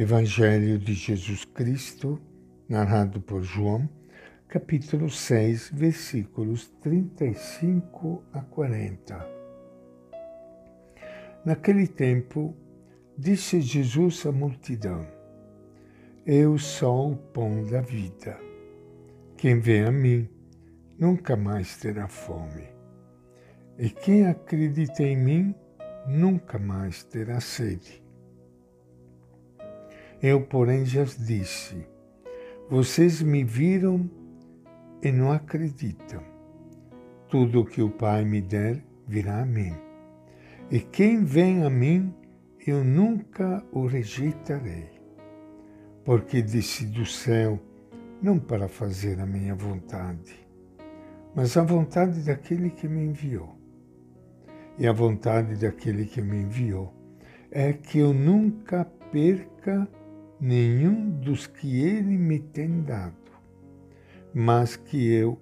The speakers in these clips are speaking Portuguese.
Evangelho de Jesus Cristo, narrado por João, capítulo 6, versículos 35 a 40. Naquele tempo, disse Jesus à multidão: Eu sou o pão da vida. Quem vem a mim nunca mais terá fome. E quem acredita em mim nunca mais terá sede. Eu, porém, já disse: Vocês me viram e não acreditam. Tudo o que o Pai me der virá a mim. E quem vem a mim, eu nunca o rejeitarei. Porque desci do céu não para fazer a minha vontade, mas a vontade daquele que me enviou. E a vontade daquele que me enviou é que eu nunca perca nenhum dos que ele me tem dado, mas que eu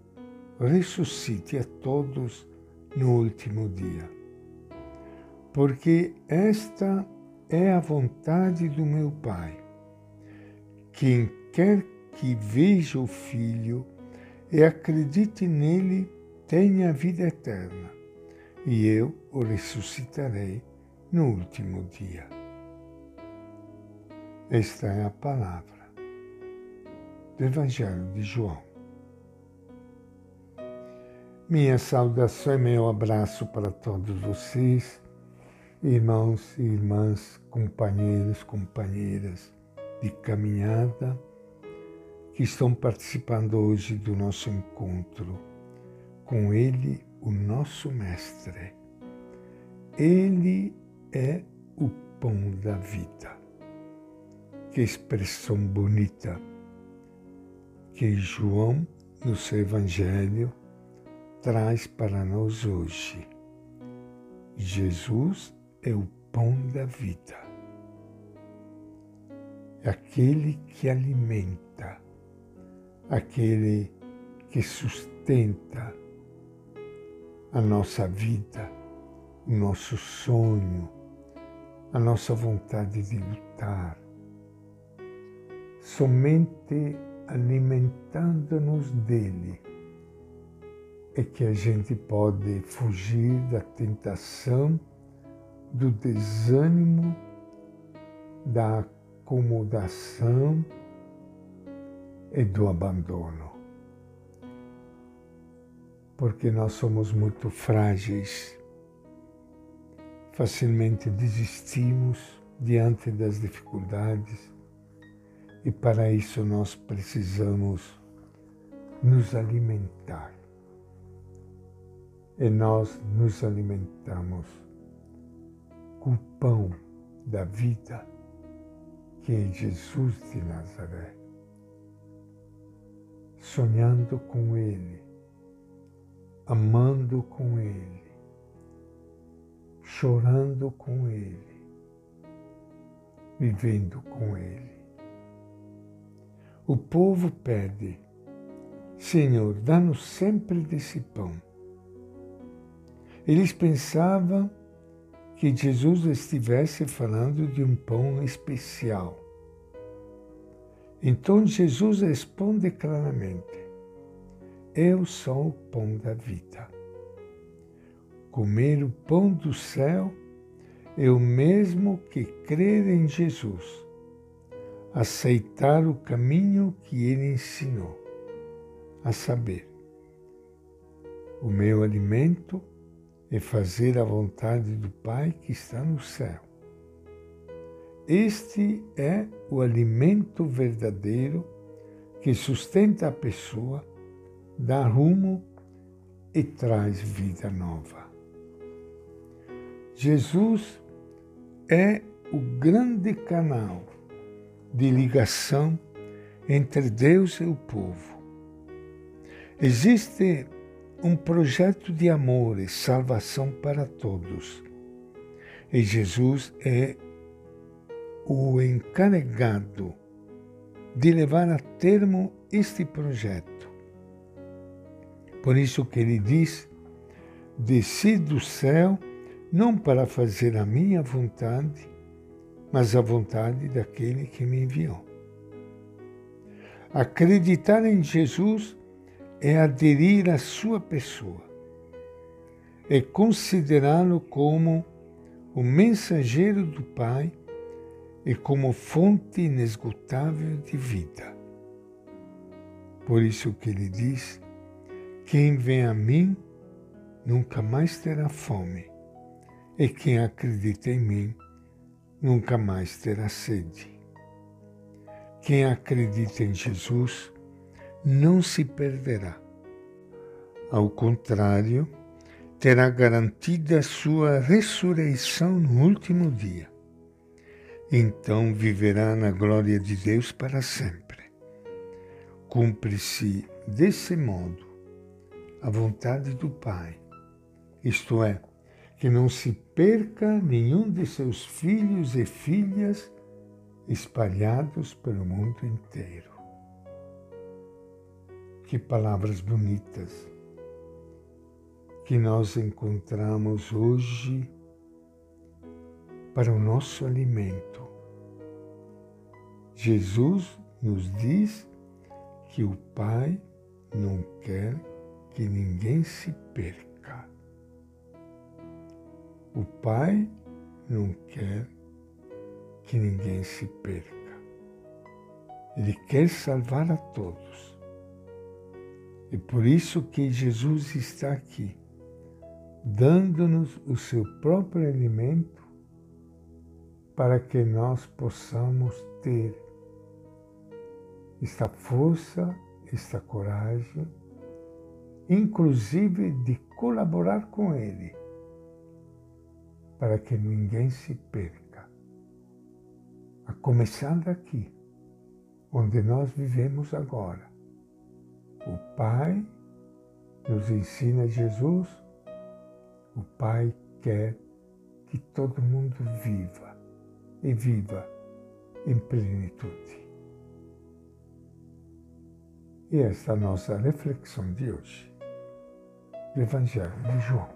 ressuscite a todos no último dia. Porque esta é a vontade do meu Pai. Quem quer que veja o Filho e acredite nele tenha a vida eterna, e eu o ressuscitarei no último dia. Esta é a palavra do Evangelho de João. Minha saudação e meu abraço para todos vocês, irmãos e irmãs, companheiros, companheiras de caminhada que estão participando hoje do nosso encontro com Ele, o nosso Mestre. Ele é o pão da vida. Que expressão bonita que João, no seu Evangelho, traz para nós hoje. Jesus é o pão da vida, é aquele que alimenta, aquele que sustenta a nossa vida, o nosso sonho, a nossa vontade de lutar, somente alimentando-nos dele é que a gente pode fugir da tentação, do desânimo, da acomodação e do abandono. Porque nós somos muito frágeis, facilmente desistimos diante das dificuldades e para isso nós precisamos nos alimentar. E nós nos alimentamos com o pão da vida, que é Jesus de Nazaré. Sonhando com Ele, amando com Ele, chorando com Ele, vivendo com Ele. O povo pede, Senhor, dá-nos sempre desse pão. Eles pensavam que Jesus estivesse falando de um pão especial. Então Jesus responde claramente: Eu sou o pão da vida. Comer o pão do céu é o mesmo que crer em Jesus aceitar o caminho que ele ensinou, a saber, o meu alimento é fazer a vontade do Pai que está no céu. Este é o alimento verdadeiro que sustenta a pessoa, dá rumo e traz vida nova. Jesus é o grande canal de ligação entre Deus e o povo. Existe um projeto de amor e salvação para todos. E Jesus é o encarregado de levar a termo este projeto. Por isso que ele diz: Desci do céu não para fazer a minha vontade, mas a vontade daquele que me enviou. Acreditar em Jesus é aderir à sua pessoa, é considerá-lo como o mensageiro do Pai e como fonte inesgotável de vida. Por isso que ele diz: quem vem a mim nunca mais terá fome, e quem acredita em mim nunca mais terá sede. Quem acredita em Jesus não se perderá. Ao contrário, terá garantida sua ressurreição no último dia. Então viverá na glória de Deus para sempre. Cumpre-se desse modo a vontade do Pai, isto é, que não se perca nenhum de seus filhos e filhas espalhados pelo mundo inteiro. Que palavras bonitas que nós encontramos hoje para o nosso alimento. Jesus nos diz que o Pai não quer que ninguém se perca. O Pai não quer que ninguém se perca. Ele quer salvar a todos. E por isso que Jesus está aqui, dando-nos o seu próprio alimento para que nós possamos ter esta força, esta coragem, inclusive de colaborar com Ele, para que ninguém se perca a começar daqui, onde nós vivemos agora. O Pai nos ensina Jesus, o Pai quer que todo mundo viva e viva em plenitude. E esta é a nossa reflexão de hoje, do Evangelho de João.